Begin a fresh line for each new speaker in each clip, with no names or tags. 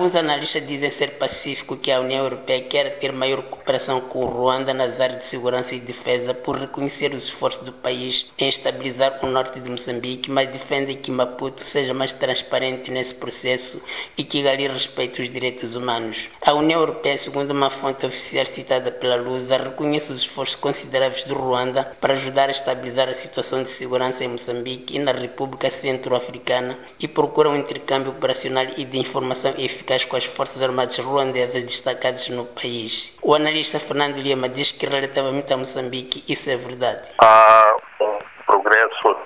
Alguns analistas dizem ser pacífico que a União Europeia quer ter maior cooperação com o Ruanda nas áreas de segurança e defesa por reconhecer os esforços do país em estabilizar o norte de Moçambique, mas defendem que Maputo seja mais transparente nesse processo e que galie respeito aos direitos humanos. A União Europeia, segundo uma fonte oficial citada pela Lusa, reconhece os esforços consideráveis do Ruanda para ajudar a estabilizar a situação de segurança em Moçambique e na República Centro-Africana e procura um intercâmbio operacional e de informação eficaz com as Forças Armadas ruandesas destacadas no país. O analista Fernando Lima diz que relativamente a Moçambique isso é verdade.
Há um progresso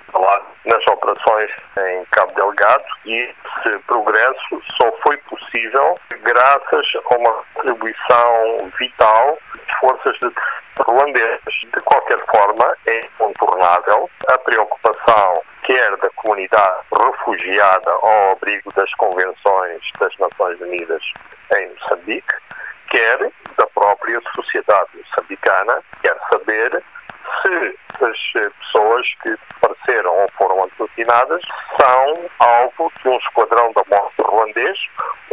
nas operações em Cabo Delgado e esse progresso só foi possível graças a uma contribuição vital de forças de ruandesas. De qualquer forma, é incontornável a preocupação quer da comunidade refugiada ao abrigo das convenções das Nações Unidas em Moçambique, quer da própria sociedade moçambicana, quer saber se as pessoas que apareceram ou foram assassinadas são alvo de um esquadrão da morte ruandês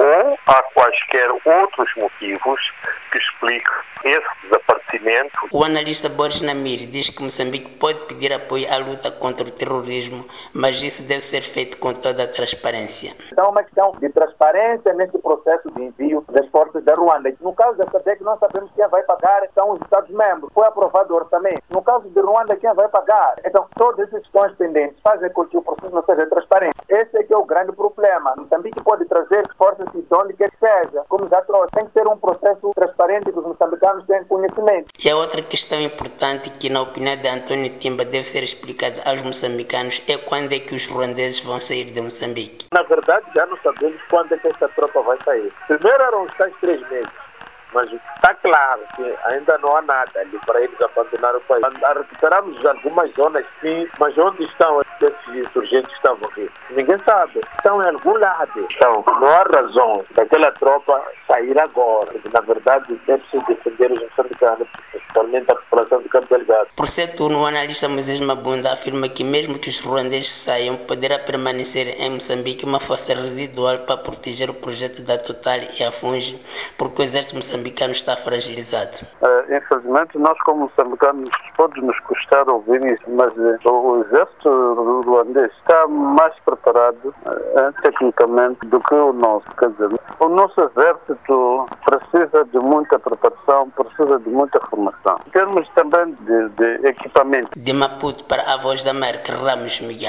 ou há quaisquer outros motivos que expliquem esse desaparecimento.
O analista Boris Namir diz que Moçambique pode pedir apoio à luta contra o terrorismo, mas isso deve ser feito com toda a transparência.
Então, é uma questão de transparência nesse processo de envio das forças da Ruanda. No caso da SADEC, nós sabemos quem vai pagar são os Estados-membros. Foi aprovado o orçamento. No caso de Ruanda, quem vai pagar? Então, todas essas questões pendentes fazem com que o processo não seja transparente. Esse é que é o grande problema. Moçambique pode trazer forças quer que seja, como já trouxe. Tem que ser um processo transparente que os moçambicanos têm conhecimento.
E a outra questão importante que, na opinião de Antônio Timba, deve ser explicada aos moçambicanos é quando é que os ruandeses vão sair de Moçambique.
Na verdade, já não sabemos quando é que essa tropa vai sair. Primeiro eram os tais três meses. Mas está claro que ainda não há nada ali para eles abandonar o país. Recuperamos algumas zonas, sim, mas onde estão esses insurgentes que estavam aqui? Ninguém sabe. Estão em algum lado. Então, não há razão daquela tropa sair agora. Porque, na verdade, deve-se defender os moçambicanos, principalmente a população de Cabo Delgado.
Por ser turno, o analista Moisés Mabunda afirma que mesmo que os ruandeses saiam, poderá permanecer em Moçambique uma força residual para proteger o projeto da Total e a Funge, porque o exército moçambicano está fragilizado.
Uh, infelizmente, nós como moçambicanos pode nos custar ouvir isso, mas uh, o exército ruandês está mais preparado uh, tecnicamente do que o nosso. Quer dizer, o nosso exército precisa de muita preparação, precisa de muita formação. Em termos também de, de equipamento.
De Maputo para a Voz da América, Ramos Miguel.